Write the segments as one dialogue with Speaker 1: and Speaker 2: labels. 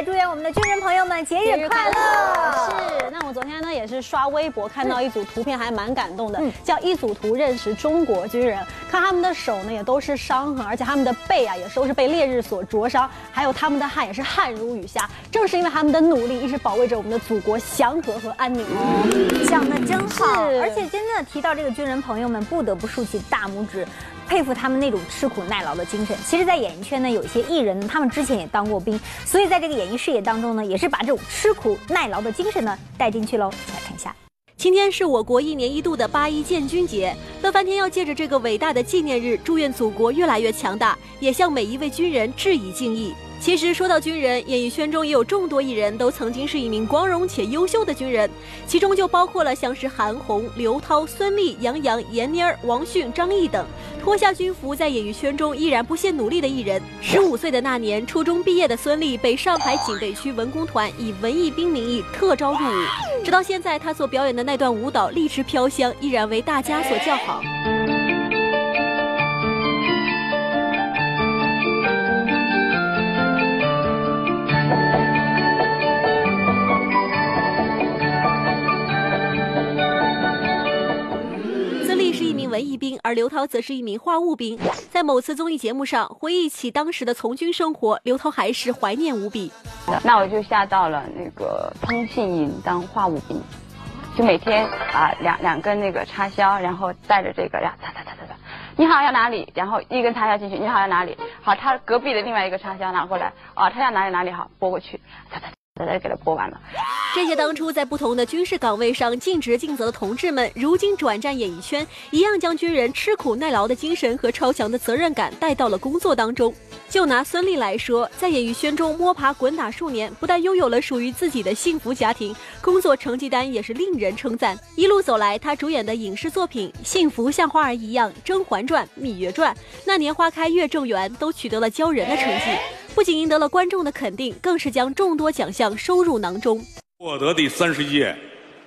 Speaker 1: 也祝愿我们的军人朋友们节日快乐。
Speaker 2: 昨天呢也是刷微博看到一组图片，还蛮感动的，叫一组图认识中国军人。看他们的手呢也都是伤痕，而且他们的背啊也都是被烈日所灼伤，还有他们的汗也是汗如雨下。正是因为他们的努力，一直保卫着我们的祖国祥和和安宁。
Speaker 1: 讲的真好，而且真的提到这个军人朋友们，不得不竖起大拇指。佩服他们那种吃苦耐劳的精神。其实，在演艺圈呢，有一些艺人，他们之前也当过兵，所以在这个演艺事业当中呢，也是把这种吃苦耐劳的精神呢带进去去喽。来看一下，
Speaker 2: 今天是我国一年一度的八一建军节，乐翻天要借着这个伟大的纪念日，祝愿祖国越来越强大，也向每一位军人致以敬意。其实说到军人，演艺圈中也有众多艺人都曾经是一名光荣且优秀的军人，其中就包括了像是韩红、刘涛、孙俪、杨洋、闫妮儿、王迅、张译等脱下军服在演艺圈中依然不懈努力的艺人。十五岁的那年，初中毕业的孙俪被上海警备区文工团以文艺兵名义特招入伍，直到现在，她所表演的那段舞蹈《荔枝飘香》依然为大家所叫好。文艺兵，而刘涛则是一名话务兵。在某次综艺节目上，回忆起当时的从军生活，刘涛还是怀念无比。
Speaker 3: 那我就下到了那个通信营当话务兵，就每天啊两两根那个插销，然后带着这个呀，哒哒哒哒哒，你好要哪里？然后一根插销进去，你好要哪里？好，他隔壁的另外一个插销拿过来，啊，他要哪里哪里好，拨过去，哒哒。大家给他播完了。
Speaker 2: 这些当初在不同的军事岗位上尽职尽责的同志们，如今转战演艺圈，一样将军人吃苦耐劳的精神和超强的责任感带到了工作当中。就拿孙俪来说，在演艺圈中摸爬滚打数年，不但拥有了属于自己的幸福家庭，工作成绩单也是令人称赞。一路走来，她主演的影视作品《幸福像花儿一样》《甄嬛传》《芈月传》《那年花开月正圆》都取得了骄人的成绩。不仅赢得了观众的肯定，更是将众多奖项收入囊中。
Speaker 4: 获得第三十一届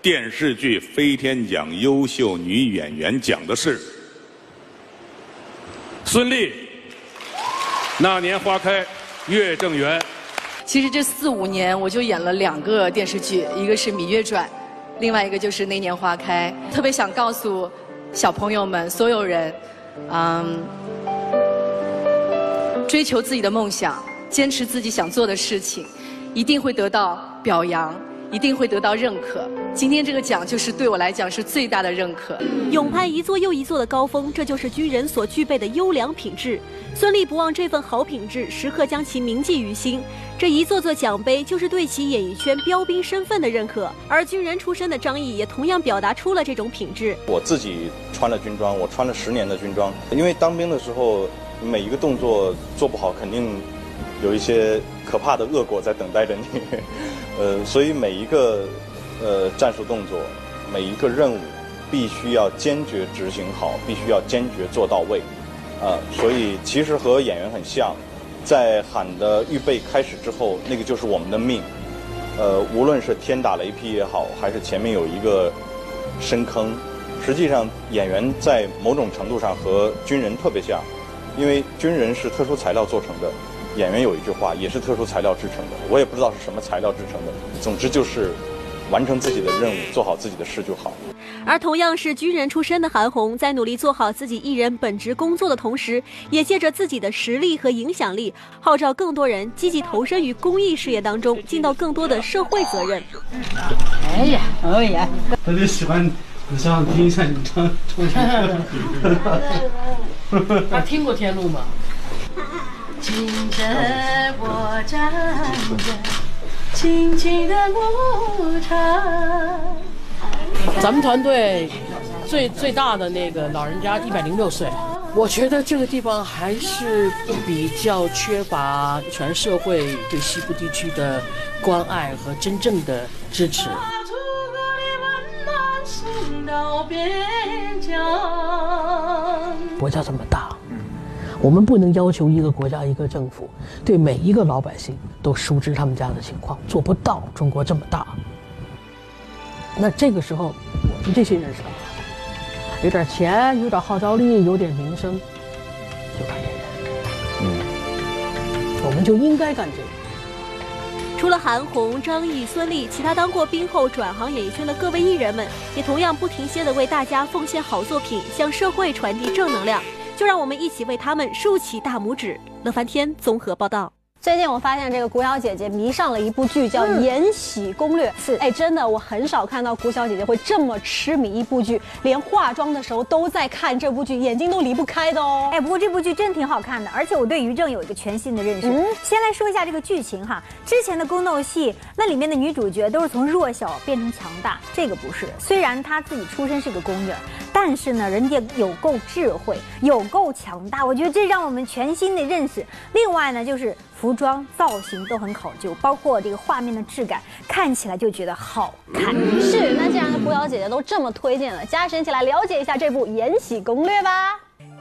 Speaker 4: 电视剧飞天奖优秀女演员奖的是孙俪，《那年花开月正圆》。
Speaker 5: 其实这四五年我就演了两个电视剧，一个是《芈月传》，另外一个就是《那年花开》。特别想告诉小朋友们，所有人，嗯，追求自己的梦想。坚持自己想做的事情，一定会得到表扬，一定会得到认可。今天这个奖就是对我来讲是最大的认可。
Speaker 2: 勇攀一座又一座的高峰，这就是军人所具备的优良品质。孙俪不忘这份好品质，时刻将其铭记于心。这一座座奖杯，就是对其演艺圈标兵身份的认可。而军人出身的张译也同样表达出了这种品质。
Speaker 6: 我自己穿了军装，我穿了十年的军装，因为当兵的时候，每一个动作做不好，肯定。有一些可怕的恶果在等待着你，呃，所以每一个呃战术动作，每一个任务，必须要坚决执行好，必须要坚决做到位，啊，所以其实和演员很像，在喊的预备开始之后，那个就是我们的命，呃，无论是天打雷劈也好，还是前面有一个深坑，实际上演员在某种程度上和军人特别像，因为军人是特殊材料做成的。演员有一句话，也是特殊材料制成的，我也不知道是什么材料制成的。总之就是完成自己的任务，做好自己的事就好。
Speaker 2: 而同样是军人出身的韩红，在努力做好自己艺人本职工作的同时，也借着自己的实力和影响力，号召更多人积极投身于公益事业当中，尽到更多的社会责任。
Speaker 7: 哎呀，哎呀，特别喜欢，你想听一下你唱。
Speaker 8: 他听过《天路》吗？
Speaker 9: 听着我站着，轻轻的牧场。
Speaker 8: 咱们团队最最大的那个老人家一百零六岁，我觉得这个地方还是比较缺乏全社会对西部地区的关爱和真正的支持。国家这么大。我们不能要求一个国家、一个政府对每一个老百姓都熟知他们家的情况，做不到。中国这么大，那这个时候，我们这些人是干嘛的？有点钱，有点号召力，有点名声，就干这个。嗯，我们就应该干这个。
Speaker 2: 除了韩红、张译、孙俪，其他当过兵后转行演艺圈的各位艺人们，也同样不停歇地为大家奉献好作品，向社会传递正能量。就让我们一起为他们竖起大拇指。乐翻天综合报道。
Speaker 10: 最近我发现这个古小姐姐迷上了一部剧，叫《延禧攻略》。
Speaker 1: 是，
Speaker 10: 哎，真的，我很少看到古小姐姐会这么痴迷一部剧，连化妆的时候都在看这部剧，眼睛都离不开的哦。
Speaker 1: 哎，不过这部剧真挺好看的，而且我对于正有一个全新的认识。嗯，先来说一下这个剧情哈，之前的宫斗戏，那里面的女主角都是从弱小变成强大，这个不是。虽然她自己出身是个宫女，但是呢，人家有够智慧，有够强大，我觉得这让我们全新的认识。另外呢，就是。服装造型都很考究，包括这个画面的质感，看起来就觉得好看。
Speaker 10: 是，那既然胡瑶姐姐都这么推荐了，加神起来了解一下这部《延禧攻略》吧。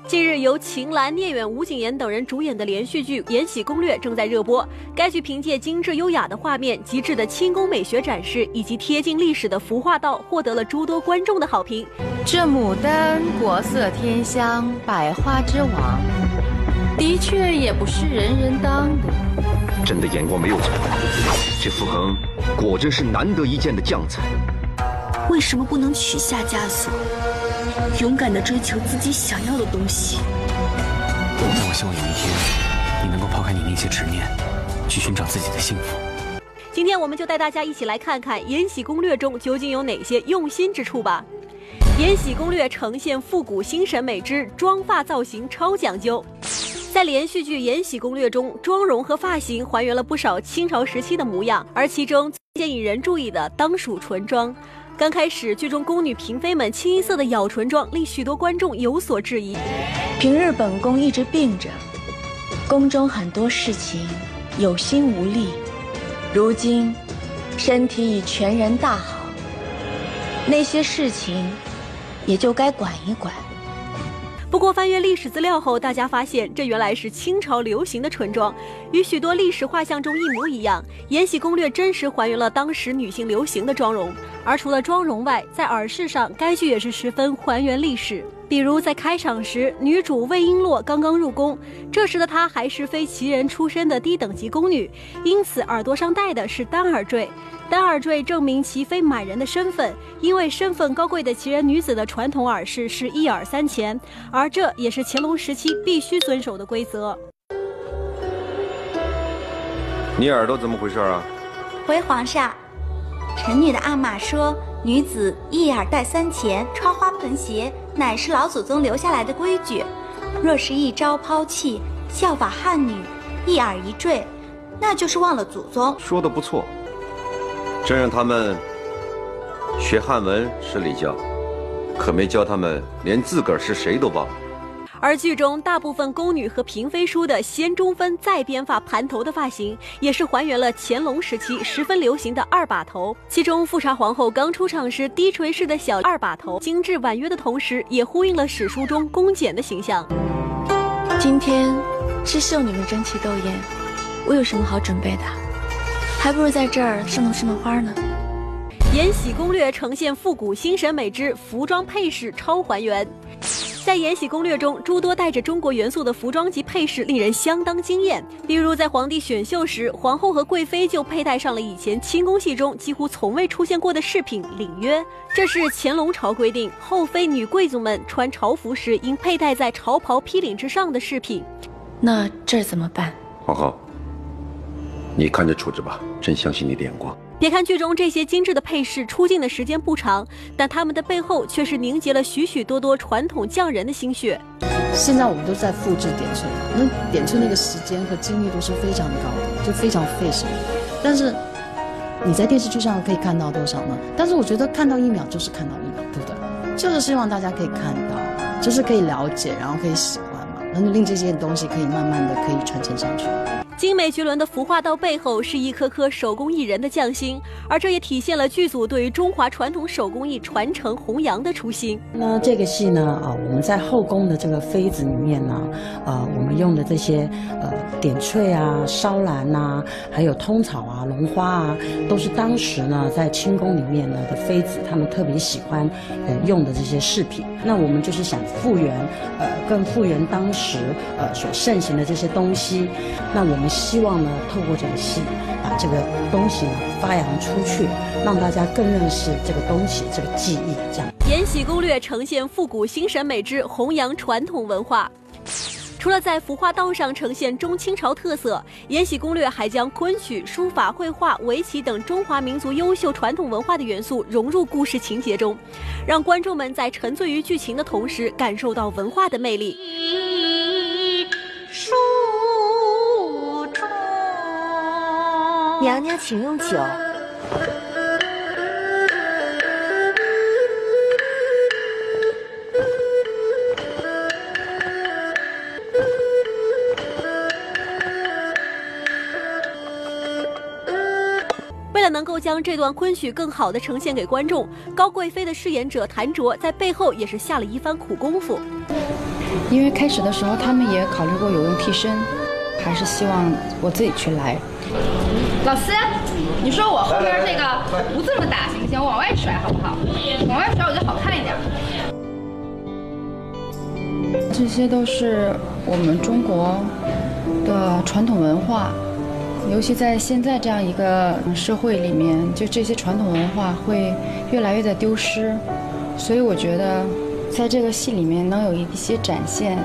Speaker 2: 近日，由秦岚、聂远、吴谨言等人主演的连续剧《延禧攻略》正在热播。该剧凭借精致优雅的画面、极致的清宫美学展示以及贴近历史的服化道，获得了诸多观众的好评。
Speaker 11: 这牡丹国色天香，百花之王。的确也不是人人当的。
Speaker 12: 朕的眼光没有错，这傅恒果真是难得一见的将才。
Speaker 13: 为什么不能取下枷锁，勇敢的追求自己想要的东西？
Speaker 14: 那我希望有一天，你能够抛开你那些执念，去寻找自己的幸福。
Speaker 2: 今天我们就带大家一起来看看《延禧攻略》中究竟有哪些用心之处吧。《延禧攻略》呈现复古新审美之妆发造型超讲究。在连续剧《延禧攻略》中，妆容和发型还原了不少清朝时期的模样，而其中最引人注意的当属唇妆。刚开始，剧中宫女嫔妃们清一色的咬唇妆，令许多观众有所质疑。
Speaker 13: 平日本宫一直病着，宫中很多事情有心无力，如今身体已全然大好，那些事情也就该管一管。
Speaker 2: 不过翻阅历史资料后，大家发现这原来是清朝流行的唇妆，与许多历史画像中一模一样。《延禧攻略》真实还原了当时女性流行的妆容。而除了妆容外，在耳饰上，该剧也是十分还原历史。比如在开场时，女主魏璎珞刚刚入宫，这时的她还是非旗人出身的低等级宫女，因此耳朵上戴的是单耳坠。单耳坠证明其非满人的身份，因为身份高贵的旗人女子的传统耳饰是一耳三钱，而这也是乾隆时期必须遵守的规则。
Speaker 12: 你耳朵怎么回事啊？
Speaker 15: 回皇上，臣女的阿玛说，女子一耳戴三钱，穿花盆鞋，乃是老祖宗留下来的规矩。若是一朝抛弃，效法汉女，一耳一坠，那就是忘了祖宗。
Speaker 12: 说的不错。朕让他们学汉文是礼教，可没教他们连自个儿是谁都忘了。
Speaker 2: 而剧中大部分宫女和嫔妃梳的先中分再编发盘头的发型，也是还原了乾隆时期十分流行的二把头。其中富察皇后刚出场时低垂式的小二把头，精致婉约的同时，也呼应了史书中宫简的形象。
Speaker 13: 今天是秀女们争奇斗艳，我有什么好准备的？还不如在这儿侍弄侍弄花呢。
Speaker 2: 《延禧攻略》呈现复古新审美之服装配饰超还原。在《延禧攻略》中，诸多带着中国元素的服装及配饰令人相当惊艳。例如，在皇帝选秀时，皇后和贵妃就佩戴上了以前清宫戏中几乎从未出现过的饰品——领约。这是乾隆朝规定，后妃女贵族们穿朝服时应佩戴在朝袍披领之上的饰品。
Speaker 13: 那这儿怎么办？
Speaker 12: 皇后。你看着处置吧，朕相信你的眼光。
Speaker 2: 别看剧中这些精致的配饰出镜的时间不长，但他们的背后却是凝结了许许多多传统匠人的心血。
Speaker 16: 现在我们都在复制点翠，那点翠那个时间和精力都是非常高的，就非常费神。但是你在电视剧上可以看到多少呢？但是我觉得看到一秒就是看到一秒，对不对？就是希望大家可以看到，就是可以了解，然后可以喜欢嘛，然后令这件东西可以慢慢的可以传承上去。
Speaker 2: 精美绝伦的服化道背后是一颗颗手工艺人的匠心，而这也体现了剧组对于中华传统手工艺传承弘扬的初心。
Speaker 17: 那这个戏呢，啊，我们在后宫的这个妃子里面呢，啊，我们用的这些呃点翠啊、烧兰呐，还有通草啊、龙花啊，都是当时呢在清宫里面呢的妃子她们特别喜欢呃用的这些饰品。那我们就是想复原，呃，更复原当时呃所盛行的这些东西。那我们。希望呢，透过这个戏，把这个东西呢发扬出去，让大家更认识这个东西、这个技艺。这样，《
Speaker 2: 延禧攻略》呈现复古新审美之弘扬传统文化。除了在服化道上呈现中清朝特色，《延禧攻略》还将昆曲、书法、绘画、围棋等中华民族优秀传统文化的元素融入故事情节中，让观众们在沉醉于剧情的同时，感受到文化的魅力。
Speaker 9: 书
Speaker 18: 娘娘请用酒。
Speaker 2: 为了能够将这段昆曲更好的呈现给观众，高贵妃的饰演者谭卓在背后也是下了一番苦功夫。
Speaker 19: 因为开始的时候他们也考虑过有用替身，还是希望我自己去来。
Speaker 20: 老师，你说我后边这个不这么打行不行？我往外甩好不好？往外甩我就好看一点。
Speaker 19: 这些都是我们中国的传统文化。尤其在现在这样一个社会里面，就这些传统文化会越来越的丢失，所以我觉得，在这个戏里面能有一些展现。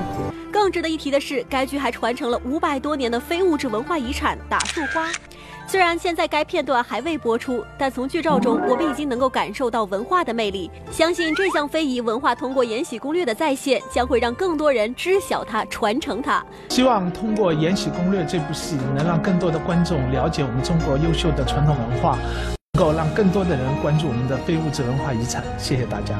Speaker 2: 更值得一提的是，该剧还传承了五百多年的非物质文化遗产——打树花。虽然现在该片段还未播出，但从剧照中我们已经能够感受到文化的魅力。相信这项非遗文化通过《延禧攻略》的再现，将会让更多人知晓它、传承它。
Speaker 21: 希望通过《延禧攻略》这部戏，能让更多的观众了解我们中国优秀的传统文化，够让更多的人关注我们的非物质文化遗产。谢谢大家。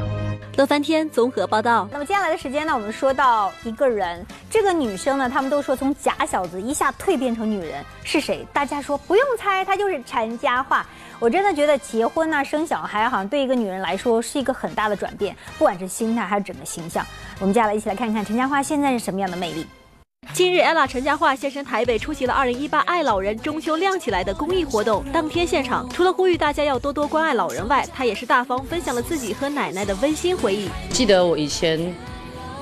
Speaker 2: 乐翻天综合报道。
Speaker 1: 那么接下来的时间呢，我们说到一个人，这个女生呢，他们都说从假小子一下蜕变成女人，是谁？大家说不用猜，她就是陈嘉桦。我真的觉得结婚呐、生小孩，好像对一个女人来说是一个很大的转变，不管是心态还是整个形象。我们接下来一起来看看陈嘉桦现在是什么样的魅力。
Speaker 2: 近日，ella 陈嘉桦现身台北，出席了2018爱老人中秋亮起来的公益活动。当天现场，除了呼吁大家要多多关爱老人外，她也是大方分享了自己和奶奶的温馨回忆。
Speaker 22: 记得我以前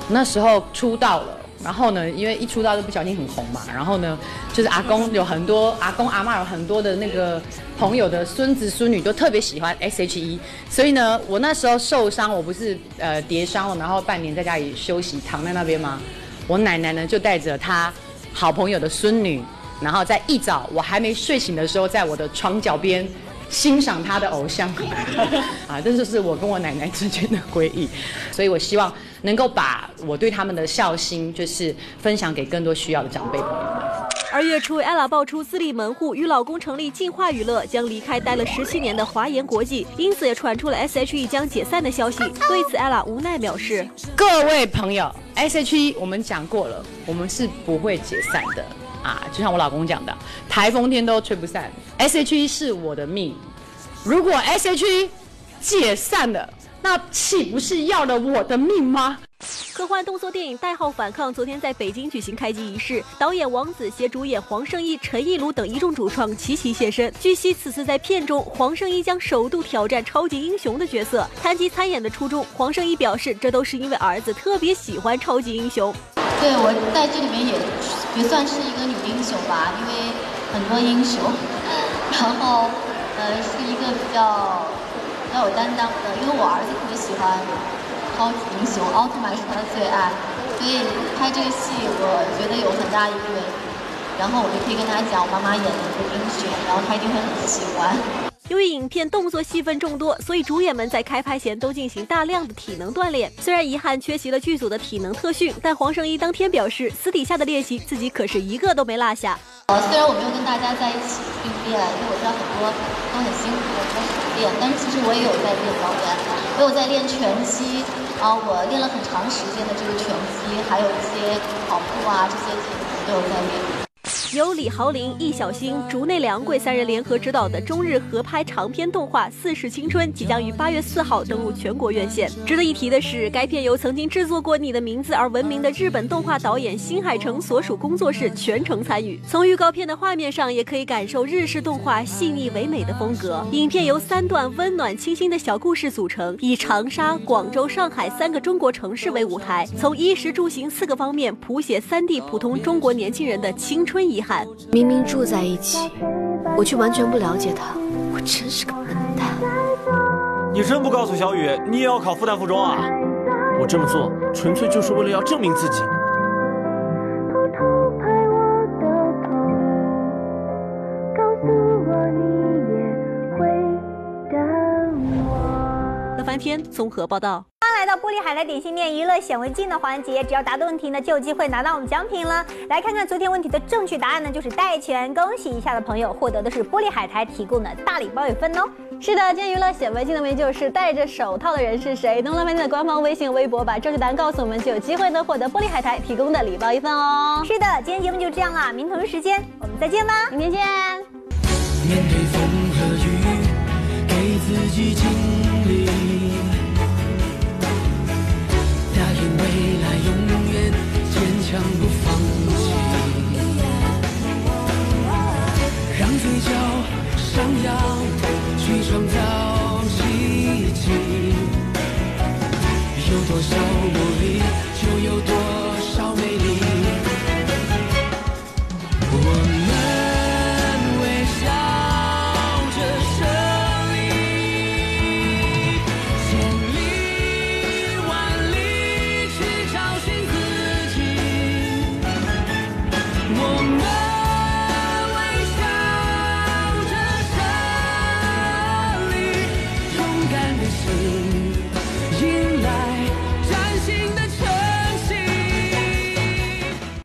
Speaker 22: 那时候出道了，然后呢，因为一出道就不小心很红嘛，然后呢，就是阿公有很多阿公阿妈有很多的那个朋友的孙子孙女都特别喜欢 S.H.E，所以呢，我那时候受伤，我不是呃跌伤了，然后半年在家里休息，躺在那边吗？我奶奶呢就带着她好朋友的孙女，然后在一早我还没睡醒的时候，在我的床脚边欣赏她的偶像，啊，这就是我跟我奶奶之间的回忆。所以我希望能够把我对他们的孝心，就是分享给更多需要的长辈朋友们。
Speaker 2: 而月初，ella 爆出自立门户，与老公成立进化娱乐，将离开待了十七年的华研国际，因此也传出了 S.H.E 将解散的消息。对此，ella 无奈表示：“
Speaker 22: 各位朋友，S.H.E 我们讲过了，我们是不会解散的啊！就像我老公讲的，台风天都吹不散。S.H.E 是我的命，如果 S.H.E 解散了，那岂不是要了我的命吗？”
Speaker 2: 科幻动作电影《代号反抗》昨天在北京举行开机仪式，导演王子携主演黄圣依、陈亦儒等一众主创齐齐现身。据悉，此次在片中，黄圣依将首度挑战超级英雄的角色。谈及参演的初衷，黄圣依表示，这都是因为儿子特别喜欢超级英雄。
Speaker 23: 对，我在这里面也也算是一个女英雄吧，因为很多英雄，然后呃是一个比较比较有担当的，因为我儿子特别喜欢。超级英雄奥特曼是他的最爱，所以拍这个戏我觉得有很大一个原因。然后我就可以跟他讲，我妈妈演的一个英雄，然后他一定会很喜欢。
Speaker 2: 由于影片动作戏份众多，所以主演们在开拍前都进行大量的体能锻炼。虽然遗憾缺席了剧组的体能特训，但黄圣依当天表示，私底下的练习自己可是一个都没落下。
Speaker 23: 呃，虽然我没有跟大家在一起训练，因为我知道很多都很辛苦，很苦练，但是其实我也有在练表演，我有在练拳击。啊，我练了很长时间的这个拳击，还有一些跑步啊，这些体能都有在练。
Speaker 2: 由李豪林、易小星、竹内良贵三人联合执导的中日合拍长篇动画《四世青春》即将于八月四号登陆全国院线。值得一提的是，该片由曾经制作过《你的名字》而闻名的日本动画导演新海诚所属工作室全程参与。从预告片的画面上，也可以感受日式动画细腻唯美的风格。影片由三段温暖清新的小故事组成，以长沙、广州、上海三个中国城市为舞台，从衣食住行四个方面谱写三地普通中国年轻人的青春遗憾。憾。
Speaker 24: 明明住在一起，我却完全不了解他，我真是个笨蛋。
Speaker 25: 你真不告诉小雨，你也要考复旦附中啊？
Speaker 18: 我这么做纯粹就是为了要证明自己。
Speaker 2: 天综合报道。
Speaker 1: 刚来到玻璃海苔点心面娱乐显微镜的环节，只要答对问题呢，就有机会拿到我们奖品了。来看看昨天问题的正确答案呢，就是戴荃。恭喜一下的朋友获得的是玻璃海苔提供的大礼包一份哦。
Speaker 10: 是的，今天娱乐显微镜的问题就是戴着手套的人是谁？登录饭店的官方微信、微博，把正确答案告诉我们，就有机会呢获得玻璃海苔提供的礼包一份哦。
Speaker 1: 是的，今天节目就这样啦，明同一时间我们再见吧，
Speaker 10: 明天见。
Speaker 26: 面对风和雨，给自己坚强不